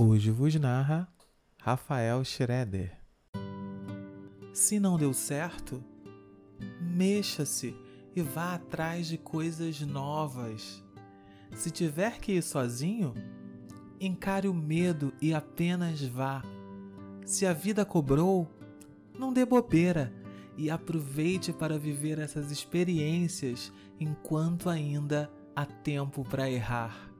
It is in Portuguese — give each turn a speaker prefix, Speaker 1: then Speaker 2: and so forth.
Speaker 1: Hoje vos narra Rafael Schroeder.
Speaker 2: Se não deu certo, mexa-se e vá atrás de coisas novas. Se tiver que ir sozinho, encare o medo e apenas vá. Se a vida cobrou, não dê bobeira e aproveite para viver essas experiências enquanto ainda há tempo para errar.